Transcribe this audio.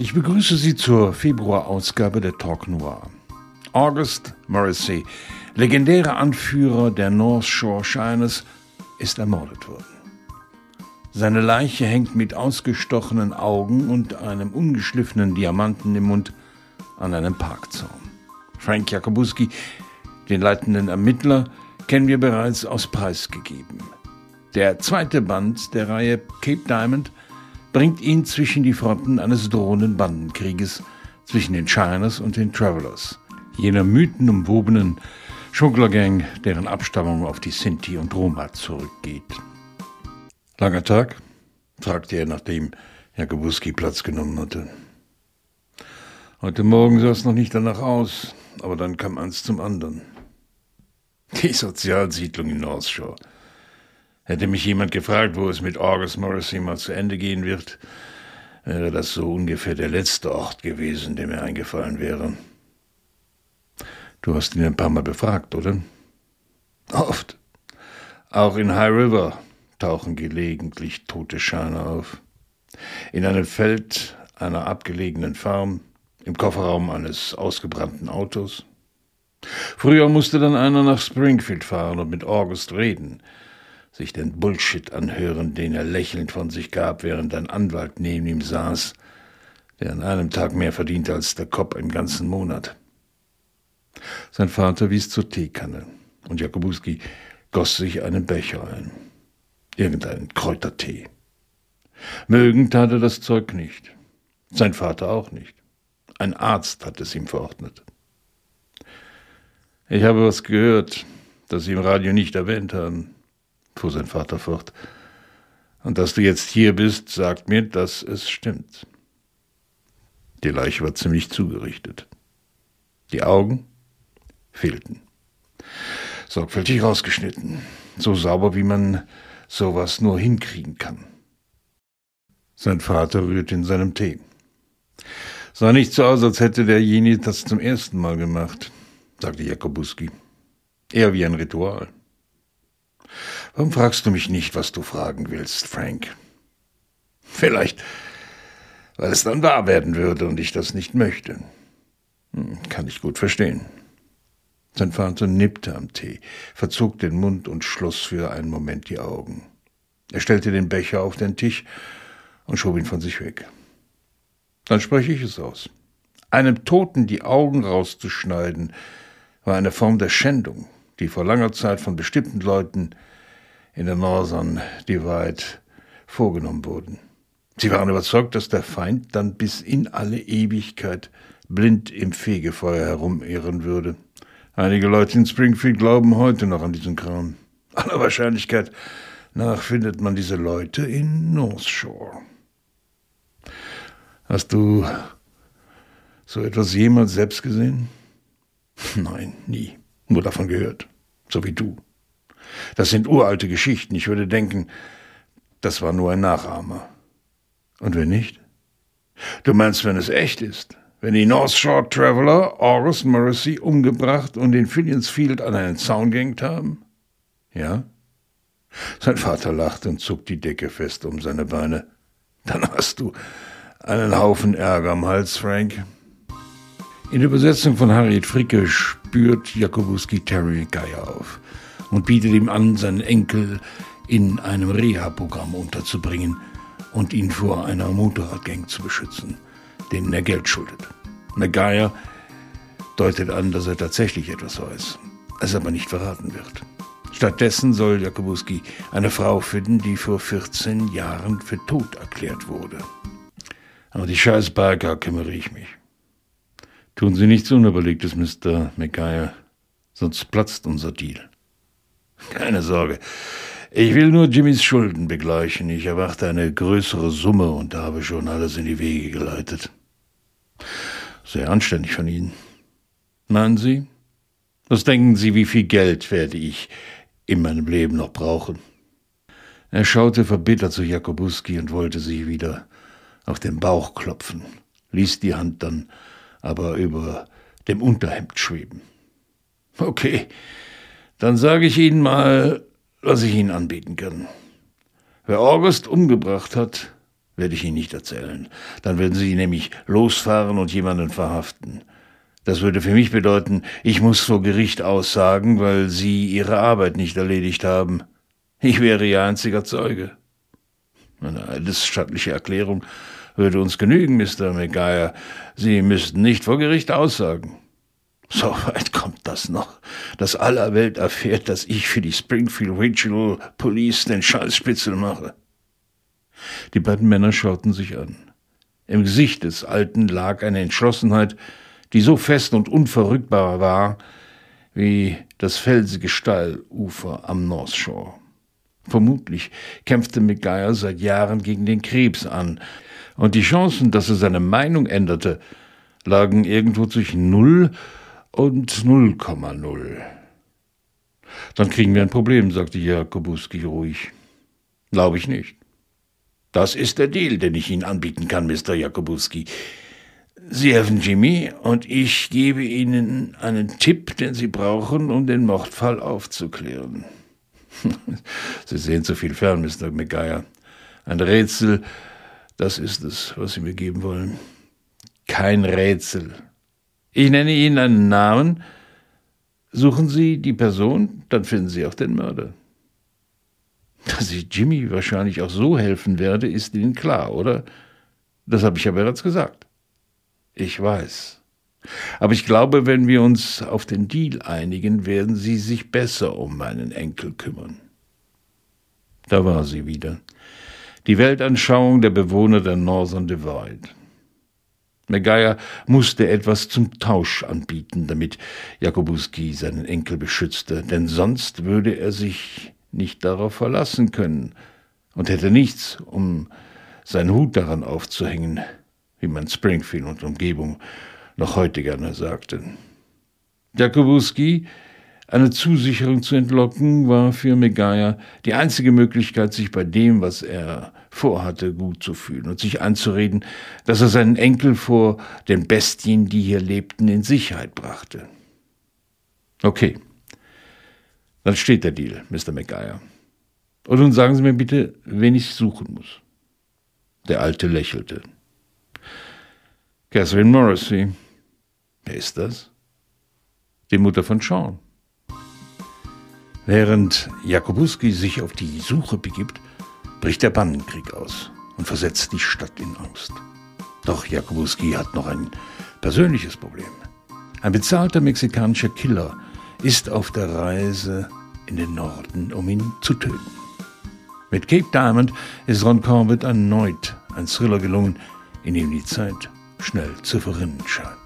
Ich begrüße Sie zur Februarausgabe der Talk Noir. August Morrissey, legendärer Anführer der North Shore Shiners, ist ermordet worden. Seine Leiche hängt mit ausgestochenen Augen und einem ungeschliffenen Diamanten im Mund an einem Parkzaun. Frank Jakobuski, den leitenden Ermittler, kennen wir bereits aus Preisgegeben. Der zweite Band der Reihe Cape Diamond bringt ihn zwischen die Fronten eines drohenden Bandenkrieges zwischen den Shiners und den Travelers, jener mythenumwobenen Schugglergang, deren Abstammung auf die Sinti und Roma zurückgeht. Langer Tag, fragte er, nachdem Jakobuski Platz genommen hatte. Heute Morgen sah es noch nicht danach aus, aber dann kam eins zum anderen. Die Sozialsiedlung in North Shore. Hätte mich jemand gefragt, wo es mit August Morrissey mal zu Ende gehen wird, wäre das so ungefähr der letzte Ort gewesen, der mir eingefallen wäre. Du hast ihn ein paar Mal befragt, oder? Oft. Auch in High River tauchen gelegentlich tote Scheine auf. In einem Feld einer abgelegenen Farm, im Kofferraum eines ausgebrannten Autos. Früher musste dann einer nach Springfield fahren und mit August reden sich den Bullshit anhören, den er lächelnd von sich gab, während ein Anwalt neben ihm saß, der an einem Tag mehr verdiente als der Kopf im ganzen Monat. Sein Vater wies zur Teekanne, und Jakobuski goss sich einen Becher ein. Irgendeinen Kräutertee. Mögen tat er das Zeug nicht. Sein Vater auch nicht. Ein Arzt hat es ihm verordnet. Ich habe was gehört, das Sie im Radio nicht erwähnt haben fuhr sein Vater fort. Und dass du jetzt hier bist, sagt mir, dass es stimmt. Die Leiche war ziemlich zugerichtet. Die Augen fehlten. Sorgfältig rausgeschnitten. So sauber, wie man sowas nur hinkriegen kann. Sein Vater rührte in seinem Tee. Sah nicht so aus, als hätte derjenige das zum ersten Mal gemacht, sagte Jakobuski. Eher wie ein Ritual. Warum fragst du mich nicht, was du fragen willst, Frank? Vielleicht, weil es dann wahr werden würde und ich das nicht möchte. Hm, kann ich gut verstehen. Sein Vater nippte am Tee, verzog den Mund und schloss für einen Moment die Augen. Er stellte den Becher auf den Tisch und schob ihn von sich weg. Dann spreche ich es aus. Einem Toten die Augen rauszuschneiden, war eine Form der Schändung, die vor langer Zeit von bestimmten Leuten in der Northern Divide vorgenommen wurden. Sie waren überzeugt, dass der Feind dann bis in alle Ewigkeit blind im Fegefeuer herumirren würde. Einige Leute in Springfield glauben heute noch an diesen Kram. Aller Wahrscheinlichkeit nach findet man diese Leute in North Shore. Hast du so etwas jemals selbst gesehen? Nein, nie. Nur davon gehört. So wie du. Das sind uralte Geschichten. Ich würde denken, das war nur ein Nachahmer. Und wenn nicht? Du meinst, wenn es echt ist? Wenn die North Shore Traveler August Morrissey umgebracht und in Fillion's Field an einen Zaun gehängt haben? Ja? Sein Vater lachte und zog die Decke fest um seine Beine. Dann hast du einen Haufen Ärger am Hals, Frank. In der Übersetzung von Harriet Fricke spürt Jakobuski Terry Geier auf und bietet ihm an, seinen Enkel in einem Reha-Programm unterzubringen und ihn vor einer Motorradgang zu beschützen, denen er Geld schuldet. Maguire deutet an, dass er tatsächlich etwas weiß, es aber nicht verraten wird. Stattdessen soll Jakobuski eine Frau finden, die vor 14 Jahren für tot erklärt wurde. Aber die scheiß Biker kümmere ich mich. Tun Sie nichts Unüberlegtes, Mr. Maguire, sonst platzt unser Deal. Keine Sorge. Ich will nur Jimmys Schulden begleichen. Ich erwarte eine größere Summe und habe schon alles in die Wege geleitet. Sehr anständig von Ihnen. Meinen Sie? Was denken Sie, wie viel Geld werde ich in meinem Leben noch brauchen? Er schaute verbittert zu Jakobuski und wollte sich wieder auf den Bauch klopfen, ließ die Hand dann aber über dem Unterhemd schweben. Okay, dann sage ich Ihnen mal, was ich Ihnen anbieten kann. Wer August umgebracht hat, werde ich Ihnen nicht erzählen. Dann würden Sie nämlich losfahren und jemanden verhaften. Das würde für mich bedeuten, ich muss vor Gericht aussagen, weil Sie Ihre Arbeit nicht erledigt haben. Ich wäre Ihr einziger Zeuge. Eine eidesstattliche Erklärung würde uns genügen, Mr. McGuire. Sie müssten nicht vor Gericht aussagen. So weit kommt das noch, dass aller Welt erfährt, dass ich für die Springfield Regional Police den Scheißspitzel mache. Die beiden Männer schauten sich an. Im Gesicht des Alten lag eine Entschlossenheit, die so fest und unverrückbar war wie das felsige Steilufer am North Shore. Vermutlich kämpfte McGuire seit Jahren gegen den Krebs an, und die Chancen, dass er seine Meinung änderte, lagen irgendwo zwischen null und 0,0. Dann kriegen wir ein Problem, sagte Jakobuski ruhig. Glaube ich nicht. Das ist der Deal, den ich Ihnen anbieten kann, Mr. Jakobuski. Sie helfen Jimmy und ich gebe Ihnen einen Tipp, den Sie brauchen, um den Mordfall aufzuklären. Sie sehen zu viel fern, Mr. McGuire. Ein Rätsel, das ist es, was Sie mir geben wollen. Kein Rätsel. Ich nenne Ihnen einen Namen. Suchen Sie die Person, dann finden Sie auch den Mörder. Dass ich Jimmy wahrscheinlich auch so helfen werde, ist Ihnen klar, oder? Das habe ich ja bereits gesagt. Ich weiß. Aber ich glaube, wenn wir uns auf den Deal einigen, werden Sie sich besser um meinen Enkel kümmern. Da war sie wieder. Die Weltanschauung der Bewohner der Northern Divide. McGuire musste etwas zum Tausch anbieten, damit Jakobuski seinen Enkel beschützte, denn sonst würde er sich nicht darauf verlassen können und hätte nichts, um seinen Hut daran aufzuhängen, wie man Springfield und Umgebung noch heute gerne sagte. Jakubowski, eine Zusicherung zu entlocken, war für Megaya die einzige Möglichkeit, sich bei dem, was er vorhatte, gut zu fühlen und sich einzureden, dass er seinen Enkel vor den Bestien, die hier lebten, in Sicherheit brachte. Okay, dann steht der Deal, Mr. McGuire. Und nun sagen Sie mir bitte, wen ich suchen muss. Der Alte lächelte. Catherine Morrissey. Wer ist das? Die Mutter von Sean. Während Jakobuski sich auf die Suche begibt, bricht der Bannenkrieg aus und versetzt die Stadt in Angst. Doch Jakobuski hat noch ein persönliches Problem. Ein bezahlter mexikanischer Killer ist auf der Reise in den Norden, um ihn zu töten. Mit Cape Diamond ist Ron Corbett erneut ein Thriller gelungen, in dem die Zeit schnell zu verrinnen scheint.